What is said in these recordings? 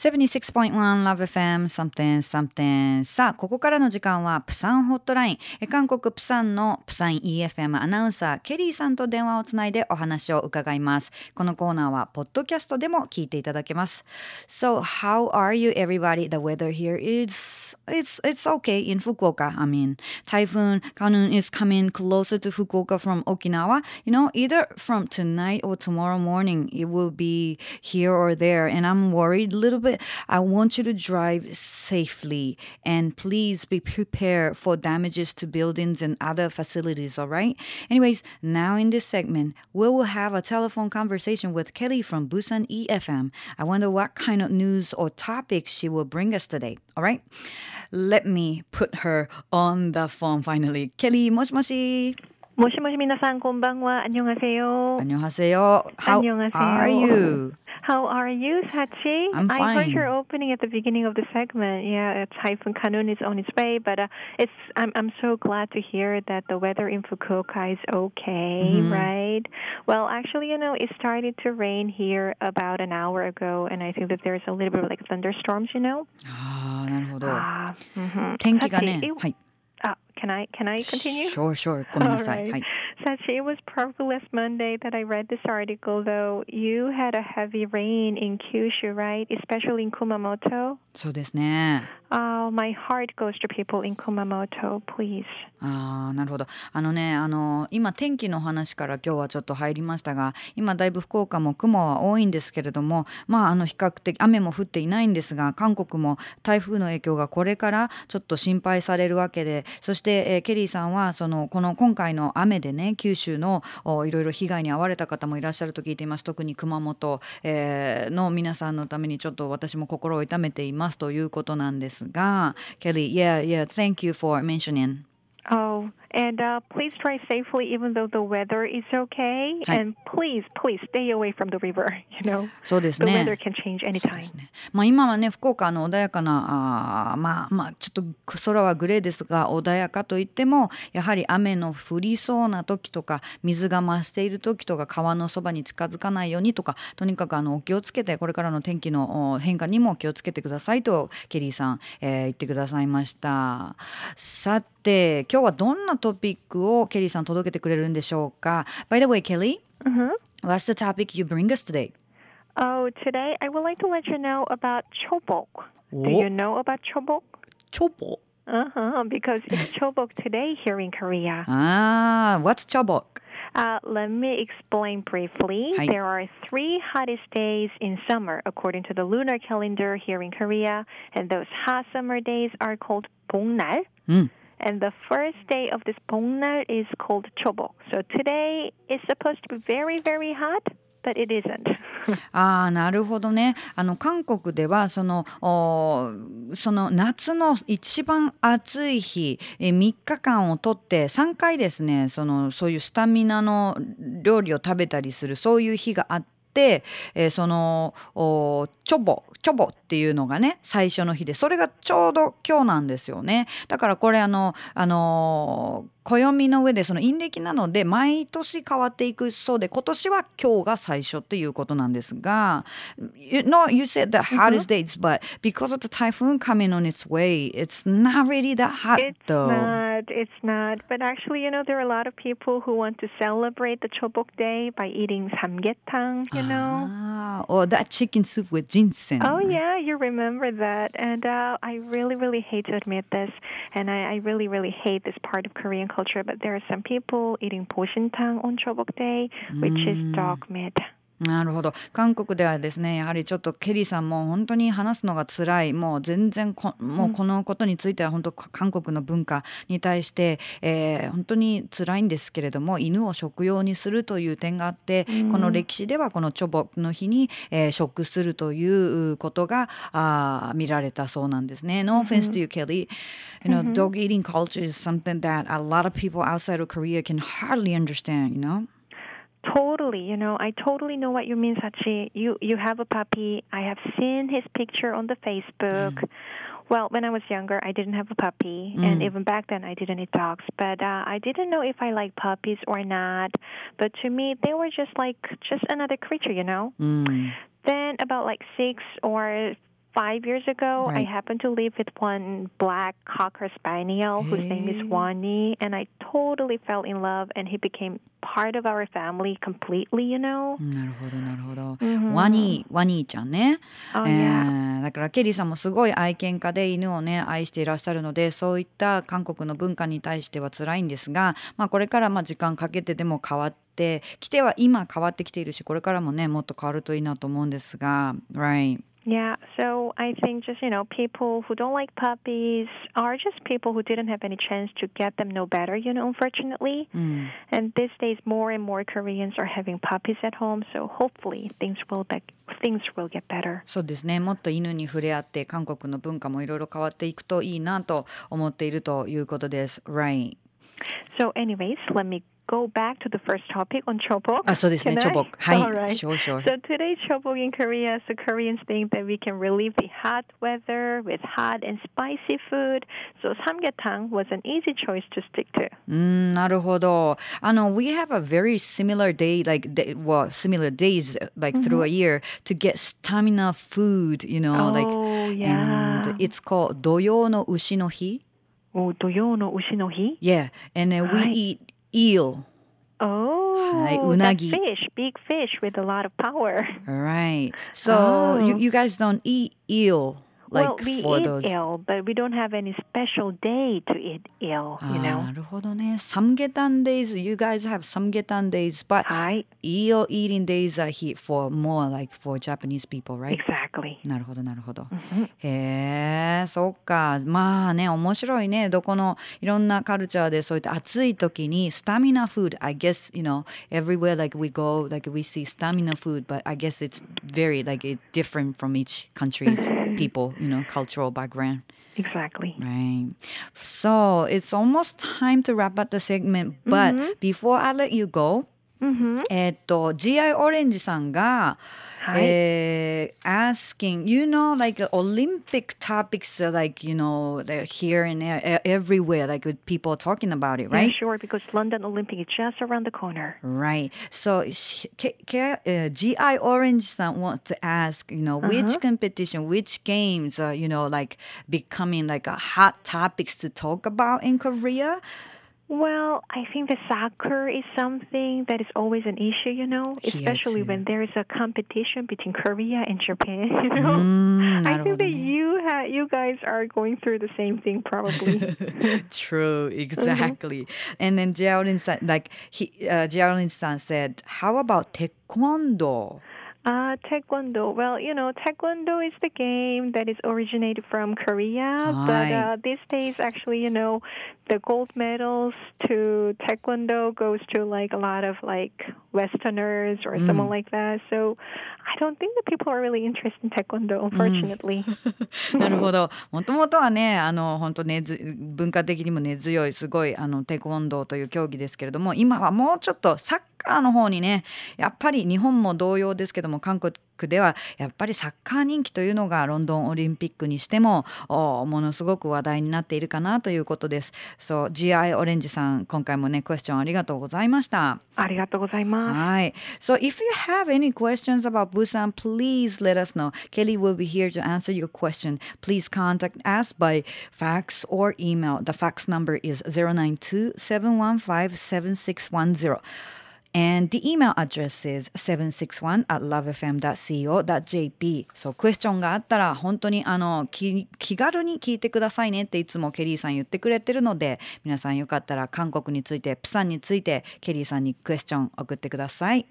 76.1 Love FM something something さあここからの時間はプサンホットラインえ韓国プサンのプサン EFM アナウンサーケリーさんと電話をつないでお話を伺いますこのコーナーはポッドキャストでも聞いていただけます So how are you everybody? The weather here is it's it's okay in Fukuoka I mean Typhoon Kanun is coming closer to Fukuoka from Okinawa you know either from tonight or tomorrow morning it will be here or there and I'm worried a little bit but I want you to drive safely and please be prepared for damages to buildings and other facilities, all right? Anyways, now in this segment, we will have a telephone conversation with Kelly from Busan EFM. I wonder what kind of news or topics she will bring us today, all right? Let me put her on the phone finally. Kelly, moshi moshi. 모시모시 미나상 곤방와 안녕하세요. 안녕하세요. How 안녕하세요. are you? How are you, Sachi? I'm I fine. heard your opening at the beginning of the segment. Yeah, Typhoon Kanun is on its way, but uh, it's I'm I'm so glad to hear that the weather in Fukuoka is okay, Mm-hmm. right? Well, actually, you know, it started to rain here about an hour ago, and I think that there's a little bit of like thunderstorms, you know. ああ、なるほど。 Ah, mhm. 天気が Sachi, ね it-、はい。 ah, can I can I continue? Sure, sure. ごめんなさい。 Alright. はい。 Sachi, it was probably last Monday that I read this article, though. You had a heavy rain in Kyushu, right? Especially in Kumamoto. そうですね。Oh, my heart goes to people in Kumamoto, please. ああなるほどあのねあの今天気の話から今日はちょっと入りましたが今だいぶ福岡も雲は多いんですけれどもまああの比較的雨も降っていないんですが韓国も台風の影響がこれからちょっと心配されるわけでそして、えーケリーさんはそのこの今回の雨でね九州のいろいろ被害に遭われた方もいらっしゃると聞いています。特に熊本、えーの皆さんのためにちょっと私も心を痛めていますということなんですがケリー yeah yeah thank you for mentioning Oh, and uh, please drive safely even though the weather is okay. And please, please stay away from the river, you know? そうです The ね weather can change anytime. すねまあ、今はね福岡の穏やかなあーまあまあちょっと空はグレーですが穏やかといってもやはり雨の降りそうな時とか水が増している時とか川のそばに近づかないようにとかとにかくあのお気をつけてこれからの天気のお変化にも気をつけてくださいとケリーさん、えー言ってくださいましたさてで今日はどんなトピックをケリーさん届けてくれるんでしょうか By the way, Kelly, hmm. what's the topic you bring us today? Oh, today I would like to let you know about chobok. Do you know about chobok? Chobok? Uh-huh, because it's chobok today here in Korea. Ah, what's chobok? Uh, let me explain briefly. Hi. There are three hottest days in summer according to the lunar calendar here in Korea, and those hot summer days are called 봄날. Mm. And the first day of this 봉날 is called Chobo. So today is supposed to be very, very hot, but it isn't. ああなるほどねあの韓国ではそのおその夏の一番暑い日え3日間をとって3回ですねそのそういうスタミナの料理を食べたりするそういう日があって。えーそのおチョボチョボっていうのがね最初の日でそれがちょうど今日なんですよねだからこれあのあのー暦の上でその陰暦なので毎年変わっていくそうで今年は今日が最初っていうことなんですが you, no, you said the hottest dates but because of the typhoon coming on its way it's not really that hot though It's not. But actually, you know, there are a lot of people who want to celebrate the Chobok Day by eating samgyetang, you know. Ah, or that chicken soup with ginseng. Oh, yeah, you remember that. And uh, I really, really hate to admit this. And I, I really, really hate this part of Korean culture. But there are some people eating boshintang on Chobok Day, which mm. is dog meat. なるほど韓国ではですねやはりちょっとケリーさんも本当に話すのが辛いもう全然こもうこのことについては本当韓国の文化に対して、えー本当に辛いんですけれども犬を食用にするという点があって、この歴史ではこのチョボの日に、えー食するということがあー見られたそうなんですね。No offense to you, Kelly. You know, dog eating culture is something that a lot of people outside of Korea can hardly understand, you know? Totally, you know, I totally know what you mean, Sachi. You you have a puppy. I have seen his picture on the Facebook. Well, when I was younger, I didn't have a puppy, and even back then, I didn't eat dogs. But uh, I didn't know if I liked puppies or not. But to me, they were just like just another creature, you know. Mm. Then about like six or five years ago, I Right. happened to live with one black cocker spaniel whose name is. Wani, and I totally fell in love, and he became part of our family completely. You know. なるほどなるほど、Mhm. ワニーワニーちゃんね、Oh えだからケリーさんもすごい愛犬家で犬をね愛していらっしゃるのでそういった韓国の文化に対しては辛いんですが、まあ、これからまあ時間かけてでも変わってきては今変わってきているしこれからもねもっと変わるといいなと思うんですが Right Yeah, so I think just, you know, people who don't like puppies are just people who didn't have any chance to get them no better, you know, unfortunately. うん、 And these days more and more Koreans are having puppies at home, so hopefully things will be, things will get better. そうですねもっと犬に触れ合って韓国の文化もいろいろ変わっていくといいなと思っているということです。Right So anyways, let me go back to the first topic on chobok. あそうですね Can チ I? ョボクはい All right. sure sure So today's chobok in Korea, so Koreans think that we can relieve the hot weather with hot and spicy food. So samgyetang was an easy choice to stick to. うーんなるほど。あの、we have a very similar day, like, day, well, similar days, like through a year to get stamina food, you know, like, oh, yeah. and it's called 土曜の牛の日。 Oh, 土曜の牛の日? Yeah, and then we はい eat eel. Oh, Hi, unagi. fish, big fish with a lot of power. All right. So oh. you, you guys don't eat eel like, well, we for eat those. eel, but we don't have any special day to eat eel, あ you ー know. なるほどね。samgetan days, you guys have samgetan days, but はい。 eel eating days are here for more like for Japanese people, right? Exactly. なるほどなるほど。へえ、そっか。まあね、面白いね。どこのいろんなカルチャーでそういった暑い時にスタミナ food. I guess, you know, everywhere like we go, like we see stamina food, but I guess it's very like it different from each country's people, you know, cultural background. Exactly. Right. So it's almost time to wrap up the segment, but mm-hmm. before I let you go, えっと GI オレンジさんが、はいえー asking you know like Olympic topics are like you know they're here and there, e- everywhere like with people talking about it Yeah, right sure, because London Olympic is just around the corner. Right. So sh- K- K- uh, GI Orange san wants to ask, you know, which competition, which games are, you know, like becoming like a hot topics to talk about in Korea? Well, I think the soccer is something that is always an issue, you know, especially when there is a competition between Korea and Japan. You know, mm, I think that you ha- you guys are going through the same thing probably. True, mm-hmm. exactly. Mm-hmm. And then Jaolin san, like he uh, Jaolin san said, how about taekwondo? Uh, taekwondo. Well, you know, taekwondo is the game that is originated from Korea, but uh, these days, actually, you know, the gold medals to taekwondo goes to like a lot of like Westerners or someone like that. So I don't think that people are really interested in taekwondo, unfortunately. なるほど。もともとはね、あの本当根ず文化的にも根強いすごいあのテコンドーという競技ですけれども、今はもうちょっとサッカーの方にね、やっぱり日本も同様ですけども、韓国ではやっぱりサッカー人気というのがロンドンオリンピックにしてもおものすごく話題になっているかなということです。そう、GI オレンジさん、今回もねクエスチョンありがとうございました。ありがとうございます。Hi. So if you have any questions about Busan, please let us know. Kelly will be here to answer your question. Please contact us by fax or email. The fax number is 092-715-7610. And the email address is 761 at lovefm.co.jp. そう、クエスチョンがあったら本当にあの気気軽に聞いてくださいねっていつもケリーさん言ってくれてるので、皆さんよかったら韓国について、プサンについてケリーさんにクエスチョン送ってください。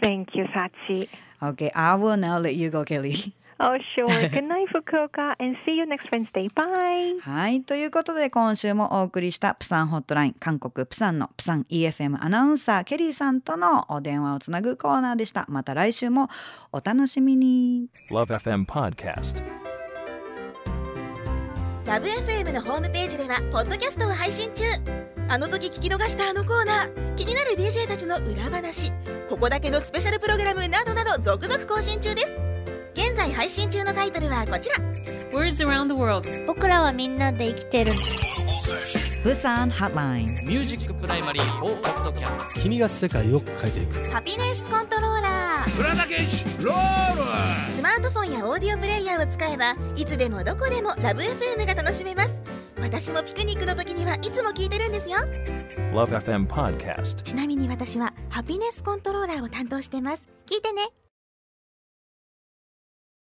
Thank you, Sachi. Okay, I will now let you go, Kelly. Oh, sure. Good night, Fukuoka, and see you next Wednesday. Bye. はい。ということで、今週もお送りしたプサンホットライン、韓国プサンのプサン EFM アナウンサー、ケリーさんとのお電話をつなぐコーナーでした。また来週もお楽しみに。Love FM Podcast. Love FM のホームページではポッドキャストを配信中あの時聞き逃したあのコーナー気になる DJ たちの裏話ここだけのスペシャルプログラムなどなど続々更新中です現在配信中のタイトルはこちら。Words around the world. 僕らはみんなで生きてる。プサン Hotline。 Music Primary 4ポッドキャスト君が世界を変えていく。 Happiness Controller。倉田健志ロール!スマートフォンやオーディオプレイヤーを使えばいつでもどこでもラブ f m が楽しめます。私もピクニックの時にはいつも聞いてるんですよ。Love FM Podcast. ちなみに私はハピネスコントローラーを担当してます。聞いてね